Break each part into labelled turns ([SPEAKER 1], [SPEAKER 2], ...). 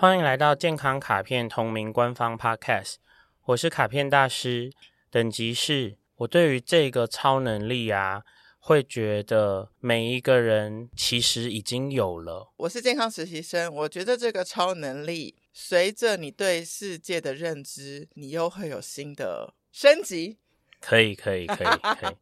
[SPEAKER 1] 欢迎来到健康卡片同名官方 Podcast，我是卡片大师，等级是我对于这个超能力啊，会觉得每一个人其实已经有了。
[SPEAKER 2] 我是健康实习生，我觉得这个超能力随着你对世界的认知，你又会有新的升级。
[SPEAKER 1] 可以，可以，可以，可以。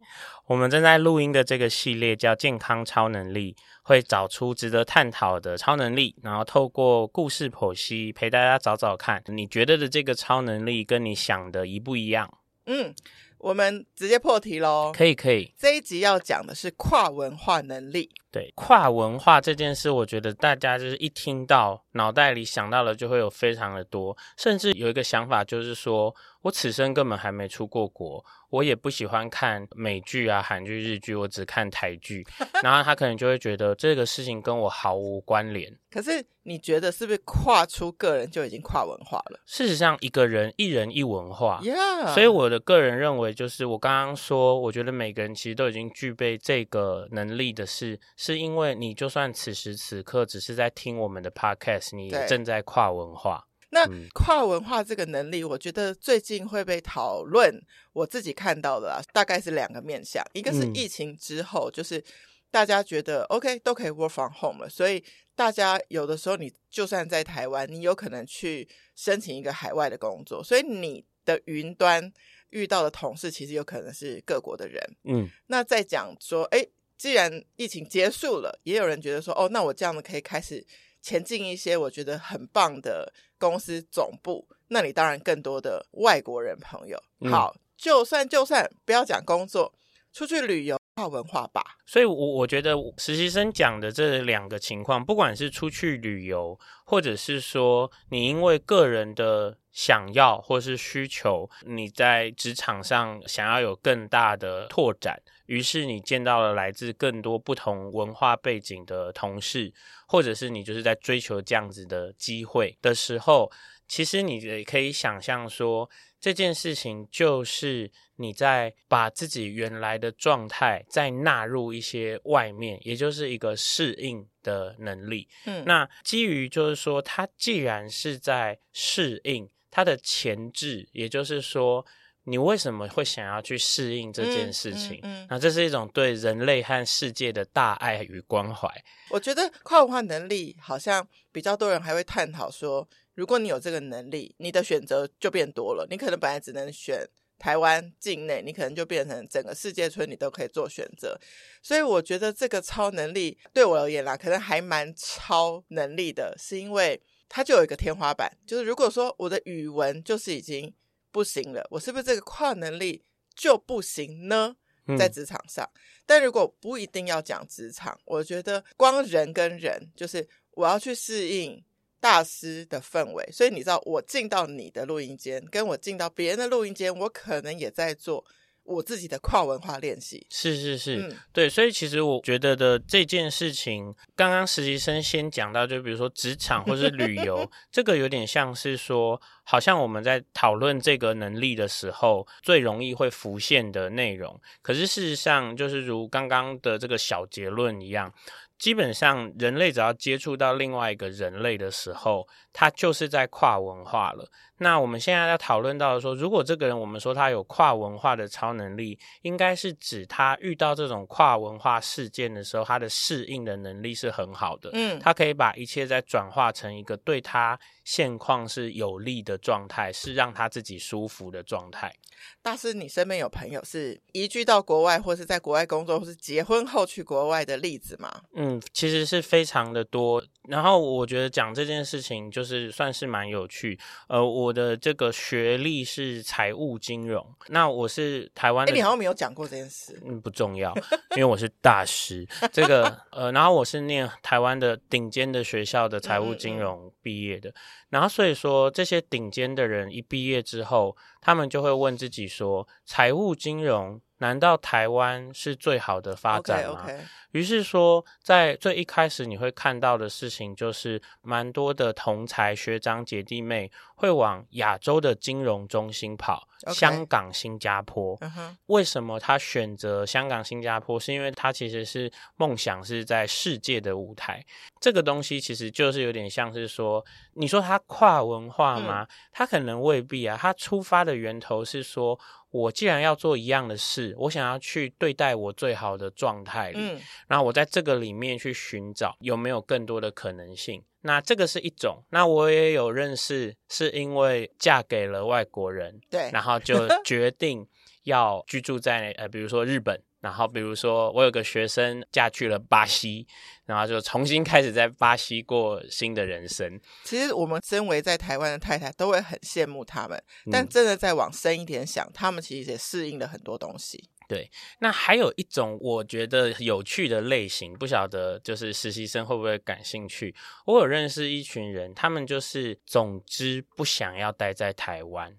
[SPEAKER 1] 我们正在录音的这个系列叫《健康超能力》，会找出值得探讨的超能力，然后透过故事剖析，陪大家找找看，你觉得的这个超能力跟你想的一不一样？
[SPEAKER 2] 嗯，我们直接破题喽。
[SPEAKER 1] 可以，可以。
[SPEAKER 2] 这一集要讲的是跨文化能力。
[SPEAKER 1] 对，跨文化这件事，我觉得大家就是一听到，脑袋里想到的就会有非常的多，甚至有一个想法就是说，我此生根本还没出过国。我也不喜欢看美剧啊、韩剧、日剧，我只看台剧。然后他可能就会觉得这个事情跟我毫无关联。
[SPEAKER 2] 可是你觉得是不是跨出个人就已经跨文化了？
[SPEAKER 1] 事实上，一个人一人一文化。
[SPEAKER 2] Yeah.
[SPEAKER 1] 所以我的个人认为，就是我刚刚说，我觉得每个人其实都已经具备这个能力的是，是因为你就算此时此刻只是在听我们的 podcast，你正在跨文化。
[SPEAKER 2] 那跨文化这个能力，我觉得最近会被讨论。我自己看到的啊，大概是两个面向，一个是疫情之后，就是大家觉得 OK 都可以 work from home 了，所以大家有的时候你就算在台湾，你有可能去申请一个海外的工作，所以你的云端遇到的同事其实有可能是各国的人。嗯，那再讲说，哎，既然疫情结束了，也有人觉得说，哦，那我这样子可以开始。前进一些我觉得很棒的公司总部，那你当然更多的外国人朋友。嗯、好，就算就算不要讲工作，出去旅游跨文化吧。
[SPEAKER 1] 所以我，我我觉得实习生讲的这两个情况，不管是出去旅游，或者是说你因为个人的想要或是需求，你在职场上想要有更大的拓展。于是你见到了来自更多不同文化背景的同事，或者是你就是在追求这样子的机会的时候，其实你也可以想象说，这件事情就是你在把自己原来的状态再纳入一些外面，也就是一个适应的能力。嗯，那基于就是说，它既然是在适应，它的前置，也就是说。你为什么会想要去适应这件事情？嗯嗯嗯、那这是一种对人类和世界的大爱与关怀。
[SPEAKER 2] 我觉得跨文化能力好像比较多人还会探讨说，如果你有这个能力，你的选择就变多了。你可能本来只能选台湾境内，你可能就变成整个世界村，你都可以做选择。所以我觉得这个超能力对我而言啦，可能还蛮超能力的，是因为它就有一个天花板，就是如果说我的语文就是已经。不行了，我是不是这个跨能力就不行呢？在职场上，嗯、但如果不一定要讲职场，我觉得光人跟人，就是我要去适应大师的氛围。所以你知道，我进到你的录音间，跟我进到别人的录音间，我可能也在做。我自己的跨文化练习
[SPEAKER 1] 是是是，嗯、对，所以其实我觉得的这件事情，刚刚实习生先讲到，就比如说职场或是旅游，这个有点像是说，好像我们在讨论这个能力的时候，最容易会浮现的内容。可是事实上，就是如刚刚的这个小结论一样。基本上，人类只要接触到另外一个人类的时候，他就是在跨文化了。那我们现在要讨论到的说，如果这个人我们说他有跨文化的超能力，应该是指他遇到这种跨文化事件的时候，他的适应的能力是很好的。嗯，他可以把一切再转化成一个对他现况是有利的状态，是让他自己舒服的状态。
[SPEAKER 2] 大师，你身边有朋友是移居到国外，或是在国外工作，或是结婚后去国外的例子吗？
[SPEAKER 1] 嗯，其实是非常的多。然后我觉得讲这件事情就是算是蛮有趣。呃，我的这个学历是财务金融，那我是台湾的。
[SPEAKER 2] 你好像没有讲过这件事。
[SPEAKER 1] 嗯，不重要，因为我是大师。这个呃，然后我是念台湾的顶尖的学校的财务金融毕业的。嗯嗯然后所以说，这些顶尖的人一毕业之后，他们就会问自己说：财务金融难道台湾是最好的发展吗？Okay, okay. 于是说，在最一开始你会看到的事情，就是蛮多的同才学长姐弟妹会往亚洲的金融中心跑，Okay. 香港、新加坡。Uh huh. 为什么他选择香港、新加坡？是因为他其实是梦想是在世界的舞台。这个东西其实就是有点像是说，你说他跨文化吗？嗯、他可能未必啊。他出发的源头是说。我既然要做一样的事，我想要去对待我最好的状态里，嗯，然后我在这个里面去寻找有没有更多的可能性。那这个是一种。那我也有认识，是因为嫁给了外国人，对，然后就 决定要居住在呃，比如说日本。然后，比如说，我有个学生嫁去了巴西，然后就重新开始在巴西过新的人生。
[SPEAKER 2] 其实，我们身为在台湾的太太，都会很羡慕他们。但真的再往深一点想，他们其实也适应了很多东西。
[SPEAKER 1] 对，那还有一种我觉得有趣的类型，不晓得就是实习生会不会感兴趣？我有认识一群人，他们就是总之不想要待在台湾。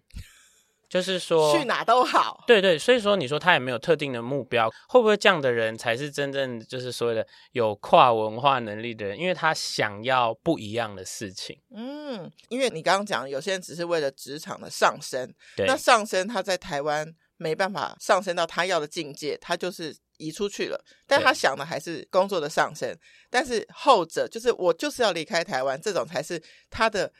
[SPEAKER 1] 就是说
[SPEAKER 2] 去哪都好，
[SPEAKER 1] 对对，所以说你说他也没有特定的目标，会不会这样的人才是真正就是所谓的有跨文化能力的人？因为他想要不一样的事情。
[SPEAKER 2] 嗯，因为你刚刚讲有些人只是为了职场的上升，
[SPEAKER 1] 对
[SPEAKER 2] 那上升他在台湾没办法上升到他要的境界，他就是移出去了，但他想的还是工作的上升，但是后者就是我就是要离开台湾，这种才是他的。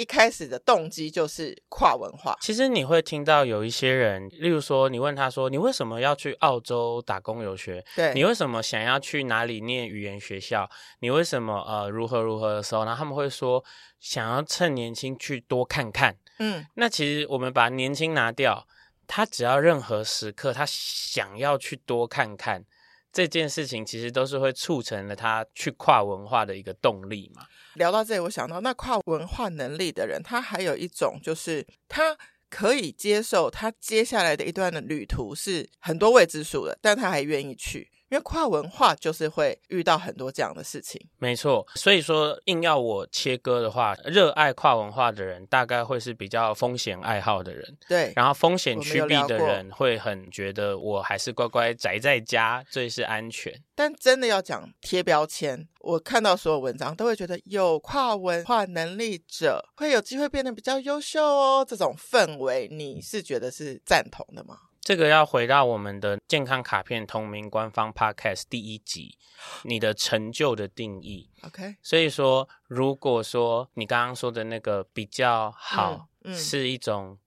[SPEAKER 2] 一开始的动机就是跨文化。
[SPEAKER 1] 其实你会听到有一些人，例如说，你问他说：“你为什么要去澳洲打工游学？
[SPEAKER 2] 对，
[SPEAKER 1] 你为什么想要去哪里念语言学校？你为什么呃如何如何的时候，然后他们会说想要趁年轻去多看看。嗯，那其实我们把年轻拿掉，他只要任何时刻他想要去多看看这件事情，其实都是会促成了他去跨文化的一个动力嘛。
[SPEAKER 2] 聊到这里，我想到那跨文化能力的人，他还有一种就是他可以接受他接下来的一段的旅途是很多未知数的，但他还愿意去，因为跨文化就是会遇到很多这样的事情。
[SPEAKER 1] 没错，所以说硬要我切割的话，热爱跨文化的人大概会是比较风险爱好的人，
[SPEAKER 2] 对，
[SPEAKER 1] 然后风险趋避的人会很觉得我还是乖乖宅在家最是安全。
[SPEAKER 2] 但真的要讲贴标签，我看到所有文章都会觉得有跨文化能力者会有机会变得比较优秀哦。这种氛围，你是觉得是赞同的吗？
[SPEAKER 1] 这个要回到我们的健康卡片同名官方 Podcast 第一集，你的成就的定义。
[SPEAKER 2] OK，
[SPEAKER 1] 所以说，如果说你刚刚说的那个比较好，嗯嗯、是一种。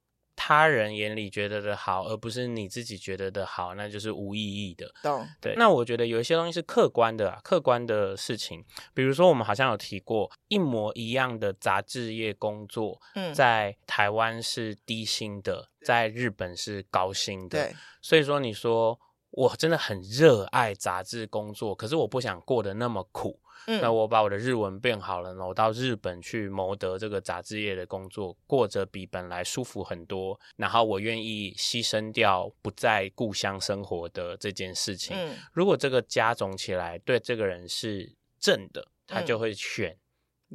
[SPEAKER 1] 他人眼里觉得的好，而不是你自己觉得的好，那就是无意义的。
[SPEAKER 2] 懂
[SPEAKER 1] 对。那我觉得有一些东西是客观的啊，客观的事情，比如说我们好像有提过，一模一样的杂志业工作，嗯，在台湾是低薪的，在日本是高薪的。对。所以说，你说我真的很热爱杂志工作，可是我不想过得那么苦。嗯，那我把我的日文变好了，我到日本去谋得这个杂志业的工作，过着比本来舒服很多，然后我愿意牺牲掉不在故乡生活的这件事情。嗯，如果这个加总起来对这个人是正的，他就会选。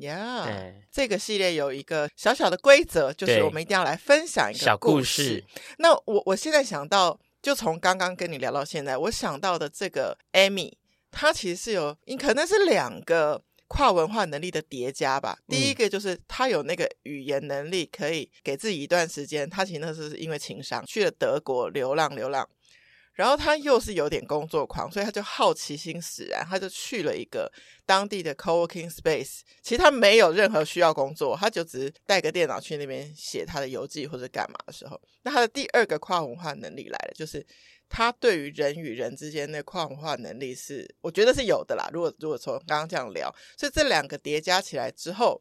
[SPEAKER 2] 呀，对这个系列有一个小小的规则，就是我们一定要来分享一个
[SPEAKER 1] 小故事。
[SPEAKER 2] 那我我现在想到，就从刚刚跟你聊到现在，我想到的这个 Amy。他其实是有，你可能是两个跨文化能力的叠加吧。第一个就是他有那个语言能力，可以给自己一段时间。他其实那是因为情商去了德国流浪流浪，然后他又是有点工作狂，所以他就好奇心使然，他就去了一个当地的 co-working space。其实他没有任何需要工作，他就只是带个电脑去那边写他的游记或者干嘛的时候，那他的第二个跨文化能力来了，就是。他对于人与人之间的跨文化能力是，我觉得是有的啦。如果如果从刚刚这样聊，所以这两个叠加起来之后，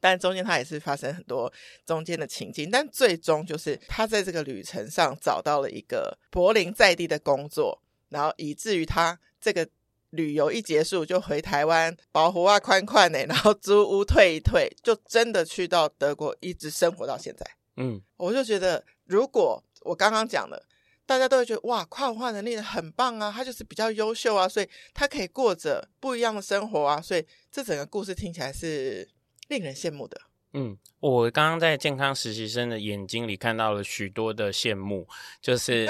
[SPEAKER 2] 但中间他也是发生很多中间的情境，但最终就是他在这个旅程上找到了一个柏林在地的工作，然后以至于他这个旅游一结束就回台湾，保护啊宽宽呢，然后租屋退一退，就真的去到德国一直生活到现在。嗯，我就觉得如果我刚刚讲的。大家都会觉得哇，跨文化能力很棒啊，他就是比较优秀啊，所以他可以过着不一样的生活啊，所以这整个故事听起来是令人羡慕的。
[SPEAKER 1] 嗯，我刚刚在健康实习生的眼睛里看到了许多的羡慕，就是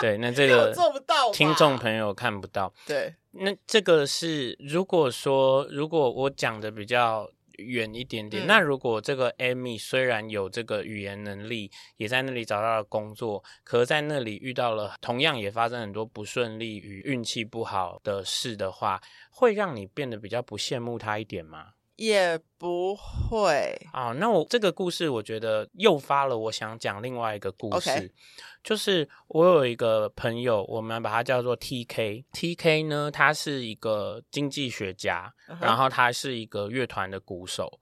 [SPEAKER 1] 对，那这 个
[SPEAKER 2] 做不到，
[SPEAKER 1] 听众朋友看不到。
[SPEAKER 2] 对，
[SPEAKER 1] 那这个是如果说如果我讲的比较远一点点，嗯、那如果这个 Amy 虽然有这个语言能力，也在那里找到了工作，可在那里遇到了同样也发生很多不顺利与运气不好的事的话，会让你变得比较不羡慕他一点吗？
[SPEAKER 2] 也不会
[SPEAKER 1] 啊，那我这个故事，我觉得诱发了我想讲另外一个故事，Okay. 就是我有一个朋友，我们把他叫做 TK。TK 呢，他是一个经济学家，uh huh. 然后他是一个乐团的鼓手，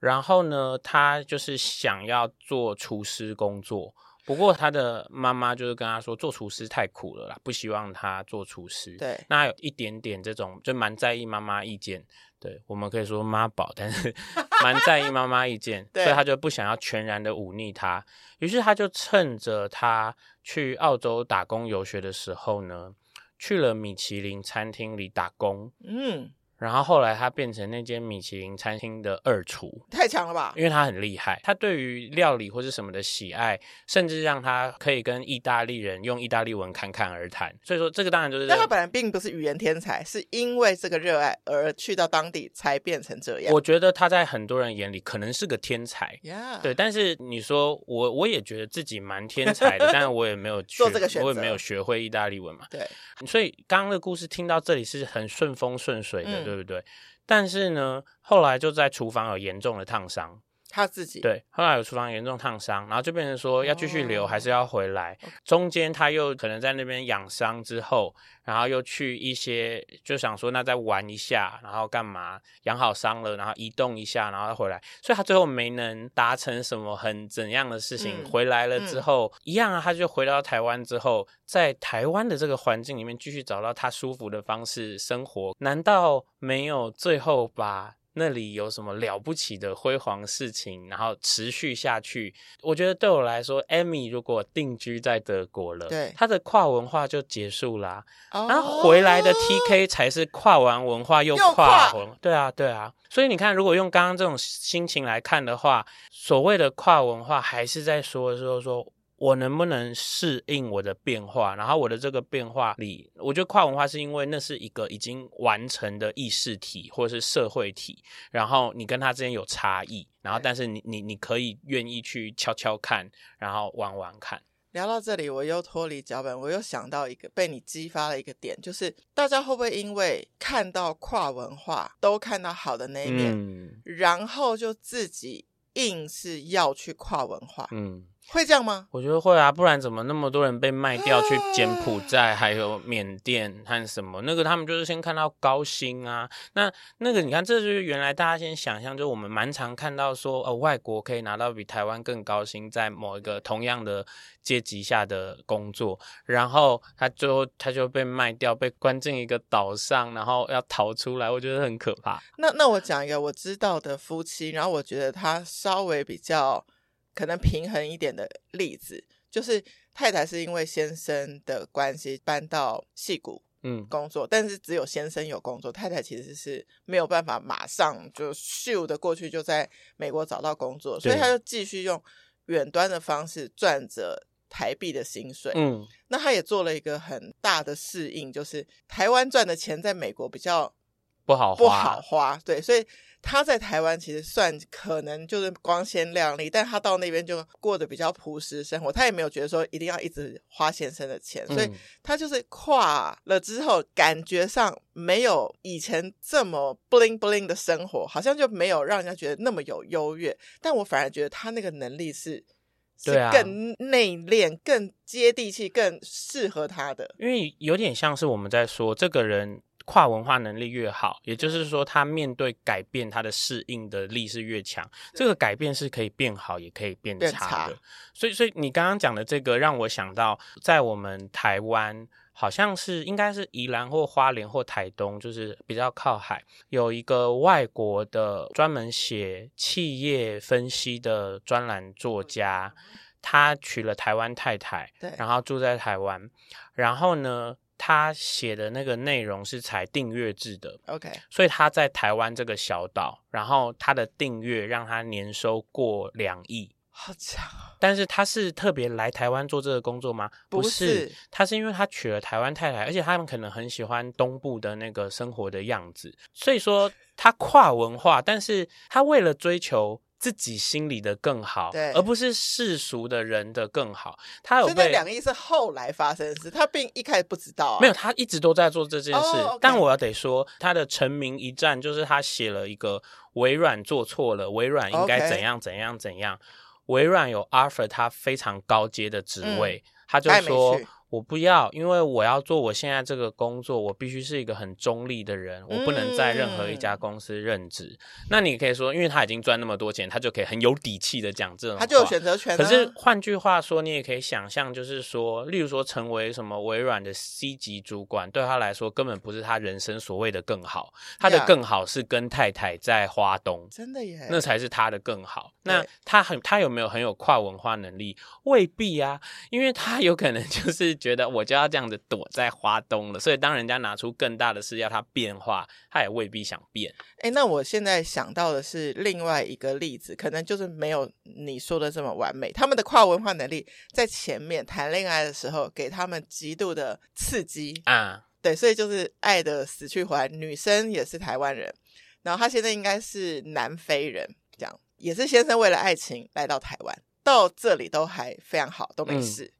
[SPEAKER 1] 然后呢，他就是想要做厨师工作，不过他的妈妈就是跟他说，做厨师太苦了啦，不希望他做厨师。
[SPEAKER 2] 对，
[SPEAKER 1] 那有一点点这种，就蛮在意妈妈意见。对，我们可以说妈宝，但是 蛮在意妈妈意见，对所以他就不想要全然的忤逆他。于是他就趁着他去澳洲打工游学的时候呢，去了米其林餐厅里打工。嗯。然后后来他变成那间米其林餐厅的二厨，
[SPEAKER 2] 太强了吧？
[SPEAKER 1] 因为他很厉害，他对于料理或是什么的喜爱，甚至让他可以跟意大利人用意大利文侃侃而谈。所以说，这个当然就是，
[SPEAKER 2] 但他本来并不是语言天才，是因为这个热爱而去到当地才变成这样。
[SPEAKER 1] 我觉得他在很多人眼里可能是个天才.对。但是你说我，我也觉得自己蛮天才的，但是我也没有
[SPEAKER 2] 做这个选择，
[SPEAKER 1] 我也没有学会意大利文嘛。
[SPEAKER 2] 对，
[SPEAKER 1] 所以刚刚的故事听到这里是很顺风顺水的，嗯、对不对？但是呢，后来就在厨房有严重的烫伤。
[SPEAKER 2] 他自己
[SPEAKER 1] 对，后来有厨房严重烫伤，然后就变成说要继续留还是要回来。Oh. 中间他又可能在那边养伤之后，然后又去一些就想说那再玩一下，然后干嘛养好伤了，然后移动一下，然后再回来。所以他最后没能达成什么很怎样的事情。嗯、回来了之后、嗯、一样啊，他就回到台湾之后，在台湾的这个环境里面继续找到他舒服的方式生活。难道没有最后把？那里有什么了不起的辉煌事情，然后持续下去？我觉得对我来说，Amy 如果定居在德国了，
[SPEAKER 2] 对，
[SPEAKER 1] 他的跨文化就结束啦。然后、哦、回来的 TK 才是跨完文化又跨文，跨对啊，对啊。所以你看，如果用刚刚这种心情来看的话，所谓的跨文化，还是在说说说。我能不能适应我的变化？然后我的这个变化里，我觉得跨文化是因为那是一个已经完成的意识体或者是社会体，然后你跟他之间有差异，然后但是你你你可以愿意去悄悄看，然后玩玩看。
[SPEAKER 2] 聊到这里，我又脱离脚本，我又想到一个被你激发了一个点，就是大家会不会因为看到跨文化都看到好的那一面，嗯、然后就自己硬是要去跨文化？嗯。会这样吗？
[SPEAKER 1] 我觉得会啊，不然怎么那么多人被卖掉去 柬埔寨，还有缅甸和什么？那个他们就是先看到高薪啊。那那个你看，这就是原来大家先想象，就我们蛮常看到说，呃，外国可以拿到比台湾更高薪，在某一个同样的阶级下的工作，然后他最后他就被卖掉，被关进一个岛上，然后要逃出来，我觉得很可怕。
[SPEAKER 2] 那那我讲一个我知道的夫妻，然后我觉得他稍微比较。可能平衡一点的例子，就是太太是因为先生的关系搬到戏谷嗯工作，嗯、但是只有先生有工作，太太其实是没有办法马上就咻的过去就在美国找到工作，所以他就继续用远端的方式赚着台币的薪水。嗯，那他也做了一个很大的适应，就是台湾赚的钱在美国比较
[SPEAKER 1] 不好花
[SPEAKER 2] 不好花，对，所以。他在台湾其实算可能就是光鲜亮丽，但他到那边就过得比较朴实生活。他也没有觉得说一定要一直花先生的钱，所以他就是跨了之后，感觉上没有以前这么 bling bling 的生活，好像就没有让人家觉得那么有优越。但我反而觉得他那个能力是是更内敛、更接地气、更适合他的，
[SPEAKER 1] 因为有点像是我们在说这个人。跨文化能力越好，也就是说，他面对改变，他的适应的力是越强。这个改变是可以变好，也可以变差的。差所以，所以你刚刚讲的这个，让我想到，在我们台湾，好像是应该是宜兰或花莲或台东，就是比较靠海，有一个外国的专门写企业分析的专栏作家，他娶了台湾太太，对然后住在台湾，然后呢。他写的那个内容是采订阅制的
[SPEAKER 2] ，OK，
[SPEAKER 1] 所以他在台湾这个小岛，然后他的订阅让他年收过两亿，
[SPEAKER 2] 好强。
[SPEAKER 1] 但是他是特别来台湾做这个工作吗？
[SPEAKER 2] 不是，
[SPEAKER 1] 不是，他是因为他娶了台湾太太，而且他们可能很喜欢东部的那个生活的样子，所以说他跨文化，但是他为了追求。自己心里的更好，
[SPEAKER 2] 对，
[SPEAKER 1] 而不是世俗的人的更好。他有被
[SPEAKER 2] 这两个亿是后来发生的事，他并一开始不知道啊。
[SPEAKER 1] 没有，他一直都在做这件事。
[SPEAKER 2] Oh.
[SPEAKER 1] 但我要得说，他的成名一战就是他写了一个微软做错了，微软应该怎样怎样怎样。微软有 offer 他非常高阶的职位，嗯，他就说。我不要，因为我要做我现在这个工作，我必须是一个很中立的人，我不能在任何一家公司任职。嗯。那你可以说，因为他已经赚那么多钱，他就可以很有底气的讲这种话，
[SPEAKER 2] 他就有选择权啊。
[SPEAKER 1] 可是换句话说，你也可以想象，就是说，例如说成为什么微软的 C 级主管，对他来说根本不是他人生所谓的更好，他的更好是跟太太在花东，
[SPEAKER 2] 真的耶，
[SPEAKER 1] 那才是他的更好。那他很，他有没有很有跨文化能力？未必啊，因为他有可能就是。觉得我就要这样子躲在花东了，所以当人家拿出更大的事要他变化，他也未必想变。
[SPEAKER 2] 哎、欸，那我现在想到的是另外一个例子，可能就是没有你说的这么完美。他们的跨文化能力在前面谈恋爱的时候给他们极度的刺激啊，对，所以就是爱的死去活来。女生也是台湾人，然后他现在应该是南非人，这样也是先生为了爱情来到台湾，到这里都还非常好，都没事。嗯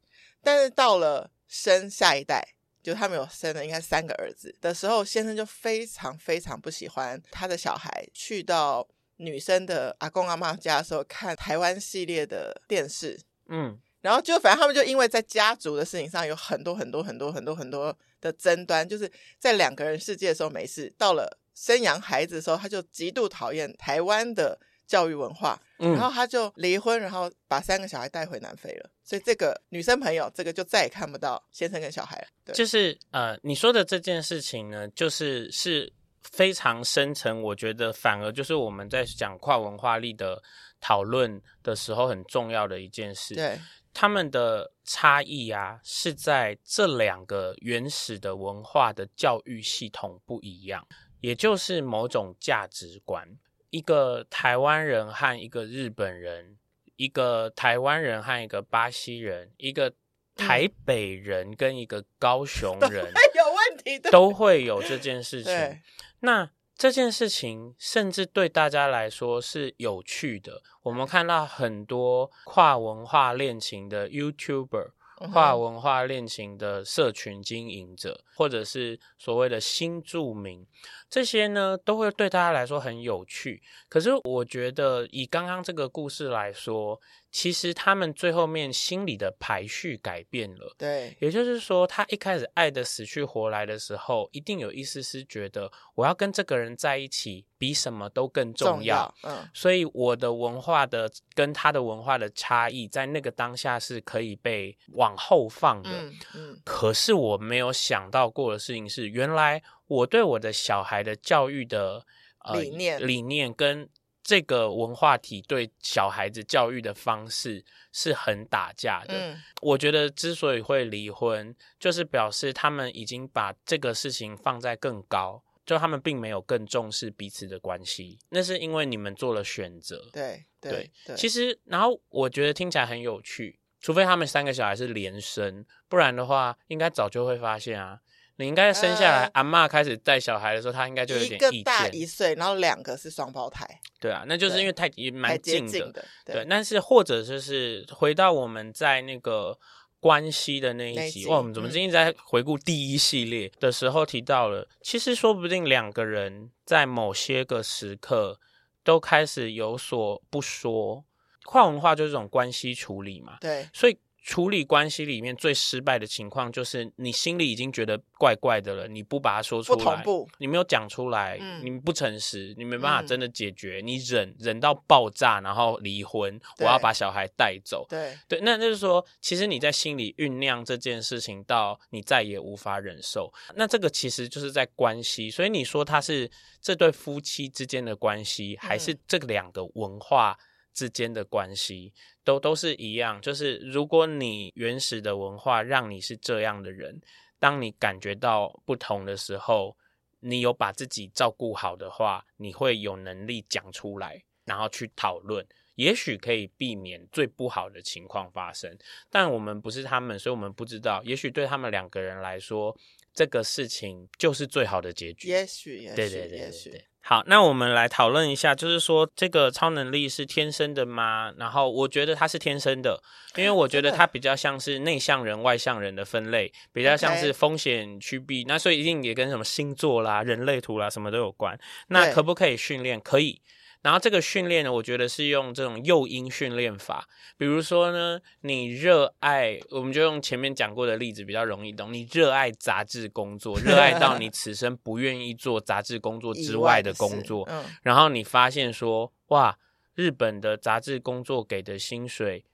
[SPEAKER 2] 但是到了生下一代，就他们有生了应该三个儿子的时候，先生就非常非常不喜欢他的小孩去到女生的阿公阿妈家的时候看台湾系列的电视，嗯，然后就反正他们就因为在家族的事情上有很多很多很多很多很多的争端，就是在两个人世界的时候没事，到了生养孩子的时候，他就极度讨厌台湾的。教育文化，嗯然后他就离婚，然后把三个小孩带回南非了。所以这个女生朋友，这个就再也看不到先生跟小孩了。对，
[SPEAKER 1] 就是呃，你说的这件事情呢，就是是非常深层。我觉得反而就是我们在讲跨文化力的讨论的时候很重要的一件事。
[SPEAKER 2] 对，
[SPEAKER 1] 他们的差异啊，是在这两个原始的文化的教育系统不一样，也就是某种价值观。一个台湾人和一个日本人，一个台湾人和一个巴西人，一个台北人跟一个高雄人，
[SPEAKER 2] 嗯、有问题的
[SPEAKER 1] 都会有这件事情。那这件事情甚至对大家来说是有趣的。我们看到很多跨文化恋情的 YouTuber。跨文化恋情的社群经营者，或者是所谓的新住民，这些呢都会对大家来说很有趣。可是我觉得，以刚刚这个故事来说，其实他们最后面心里的排序改变了，
[SPEAKER 2] 对，
[SPEAKER 1] 也就是说，他一开始爱的死去活来的时候，一定有一丝丝觉得我要跟这个人在一起，比什么都更重要。
[SPEAKER 2] 重要，嗯，
[SPEAKER 1] 所以我的文化的跟他的文化的差异，在那个当下是可以被往后放的。
[SPEAKER 2] 嗯嗯。
[SPEAKER 1] 可是我没有想到过的事情是，原来我对我的小孩的教育的呃
[SPEAKER 2] 理念
[SPEAKER 1] 理念跟。这个文化体对小孩子教育的方式是很打架的。
[SPEAKER 2] 嗯，
[SPEAKER 1] 我觉得之所以会离婚，就是表示他们已经把这个事情放在更高，就他们并没有更重视彼此的关系。那是因为你们做了选择。
[SPEAKER 2] 对对对，对。
[SPEAKER 1] 其实，然后我觉得听起来很有趣，除非他们三个小孩是连生，不然的话，应该早就会发现啊。你应该生下来，呃、阿嬷开始带小孩的时候，他应该就有点。
[SPEAKER 2] 一个大一岁，然后两个是双胞胎。
[SPEAKER 1] 对啊，那就是因为太也蛮近的，
[SPEAKER 2] 对。
[SPEAKER 1] 对，但是或者就是回到我们在那个关系的那一集，哇，我们怎么最近在回顾第一系列的时候提到了，嗯、其实说不定两个人在某些个时刻都开始有所不说。跨文化就是这种关系处理嘛。
[SPEAKER 2] 对，
[SPEAKER 1] 所以。处理关系里面最失败的情况，就是你心里已经觉得怪怪的了，你不把它说出来，
[SPEAKER 2] 不同步，
[SPEAKER 1] 你没有讲出来，嗯，你不诚实，你没办法真的解决，
[SPEAKER 2] 嗯，
[SPEAKER 1] 你忍忍到爆炸，然后离婚，我要把小孩带走，
[SPEAKER 2] 对。
[SPEAKER 1] 对，那就是说，其实你在心里酝酿这件事情，到你再也无法忍受，那这个其实就是在关系，所以你说他是这对夫妻之间的关系，还是这两个文化之间的关系？都都是一样，就是如果你原始的文化让你是这样的人，当你感觉到不同的时候，你有把自己照顾好的话，你会有能力讲出来，然后去讨论，也许可以避免最不好的情况发生。但我们不是他们，所以我们不知道。也许对他们两个人来说，这个事情就是最好的结局。
[SPEAKER 2] 也许，也许，
[SPEAKER 1] 对对对对，
[SPEAKER 2] 也许。
[SPEAKER 1] 好，那我们来讨论一下，就是说这个超能力是天生的吗？然后我觉得它是天生的，因为我觉得它比较像是内向人、外向人的分类，比较像是风险趋避。那所以一定也跟什么星座啦、人类图啦什么都有关。那可不可以训练？可以。然后这个训练呢，我觉得是用这种诱因训练法，比如说呢，你热爱，我们就用前面讲过的例子比较容易懂。你热爱杂志工作，热爱到你此生不愿意做杂志工作之外的工作，嗯，然后你发现说，哇，日本的杂志工作给的薪水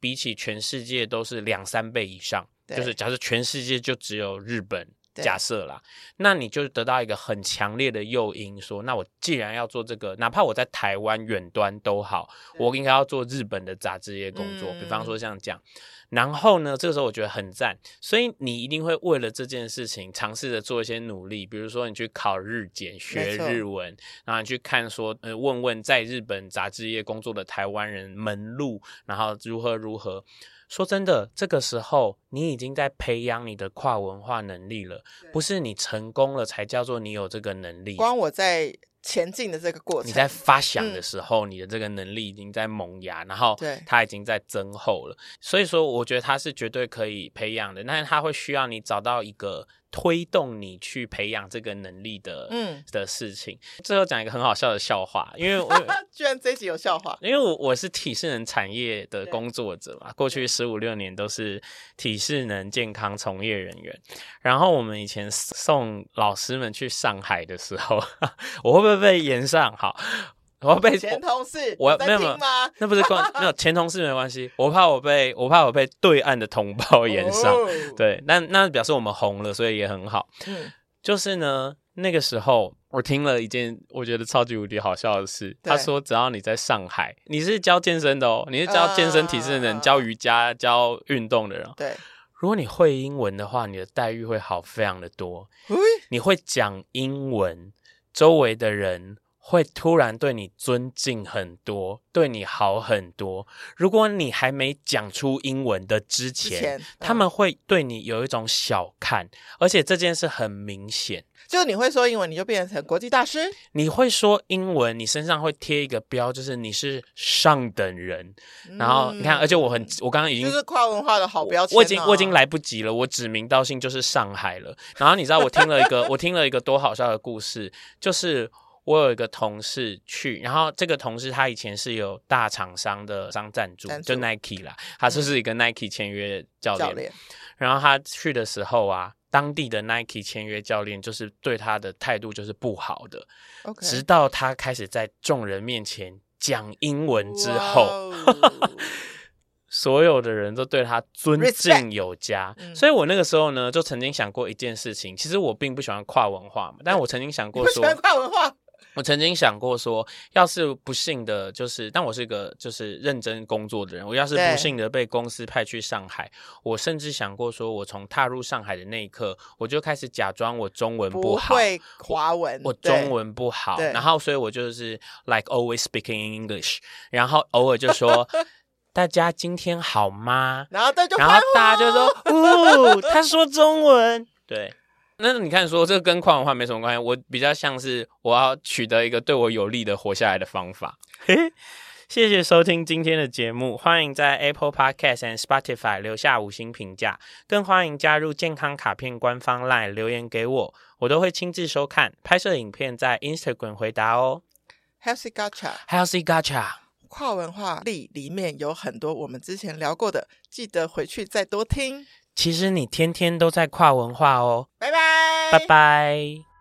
[SPEAKER 1] 比起全世界都是两三倍以上，就是假设全世界就只有日本。假设啦，那你就得到一个很强烈的诱因，说，那我既然要做这个，哪怕我在台湾远端都好，我应该要做日本的杂志业工作。嗯、比方说像这样，然后呢，这个时候我觉得很赞，所以你一定会为了这件事情尝试着做一些努力，比如说你去考日检学日文，然后你去看说，呃，问问在日本杂志业工作的台湾人门路，然后如何如何。说真的，这个时候你已经在培养你的跨文化能力了，不是你成功了才叫做你有这个能力。
[SPEAKER 2] 光我在前进的这个过程，
[SPEAKER 1] 你在发想的时候，嗯、你的这个能力已经在萌芽，然后它已经在增厚了。所以说，我觉得它是绝对可以培养的，但是它会需要你找到一个。推动你去培养这个能力的，嗯，的事情。最后讲一个很好笑的笑话，因为我
[SPEAKER 2] 居然这一集有笑话，
[SPEAKER 1] 因为我我是体适能产业的工作者嘛，过去十五六年都是体适能健康从业人员。然后我们以前送老师们去上海的时候，我会不会被延上？好。我被
[SPEAKER 2] 前同事，
[SPEAKER 1] 我没有没有，那不是关 没有前同事没关系，我怕我被我怕我被对岸的同胞延上，哦、对，那那表示我们红了，所以也很好。嗯，就是呢，那个时候我听了一件我觉得超级无敌好笑的事，他说只要你在上海，你是教健身的哦，你是教健身体适能、教瑜伽、教运动的人，
[SPEAKER 2] 对，
[SPEAKER 1] 如果你会英文的话，你的待遇会好非常的多。你会讲英文，周围的人。会突然对你尊敬很多，对你好很多。如果你还没讲出英文的之前，之前嗯、他们会对你有一种小看，而且这件事很明显。
[SPEAKER 2] 就你会说英文，你就变成国际大师。
[SPEAKER 1] 你会说英文，你身上会贴一个标，就是你是上等人。嗯、然后你看，而且我很，我刚刚已经
[SPEAKER 2] 就是跨文化的好标签、啊。
[SPEAKER 1] 我已经我已经来不及了，我指名道姓就是上海了。然后你知道我听了一个我听了一个多好笑的故事，就是。我有一个同事去，然后这个同事他以前是有大厂商的商赞助，助就 Nike 啦，他就是一个 Nike 签约教练。教练。然后他去的时候啊，当地的 Nike 签约教练就是对他的态度就是不好的。Okay. 直到他开始在众人面前讲英文之后.所有的人都对他尊敬有加。所以我那个时候呢，就曾经想过一件事情，其实我并不喜欢跨文化嘛，但我曾经想过说，
[SPEAKER 2] 跨文化。
[SPEAKER 1] 我曾经想过说，要是不幸的，就是，但我是一个就是认真工作的人。我要是不幸的被公司派去上海，我甚至想过说，我从踏入上海的那一刻，我就开始假装我中文不好，
[SPEAKER 2] 不会华文，
[SPEAKER 1] 我，我中文不好，然后所以我就是 like always speaking English，然后偶尔就说大家今天好吗？
[SPEAKER 2] 然后大家，
[SPEAKER 1] 然后大家就说，哦，他说中文，对。那你看，说这个跟跨文化没什么关系。我比较像是我要取得一个对我有利的活下来的方法。嘿，谢谢收听今天的节目，欢迎在 Apple Podcast 和 Spotify 留下五星评价，更欢迎加入健康卡片官方 LINE 留言给我，我都会亲自收看，拍摄影片在 Instagram 回答哦。
[SPEAKER 2] Healthy
[SPEAKER 1] Gacha，Healthy Gacha，
[SPEAKER 2] 跨文化力里面有很多我们之前聊过的，记得回去再多听。
[SPEAKER 1] 其实你天天都在跨文化哦，
[SPEAKER 2] 拜拜，
[SPEAKER 1] 拜拜。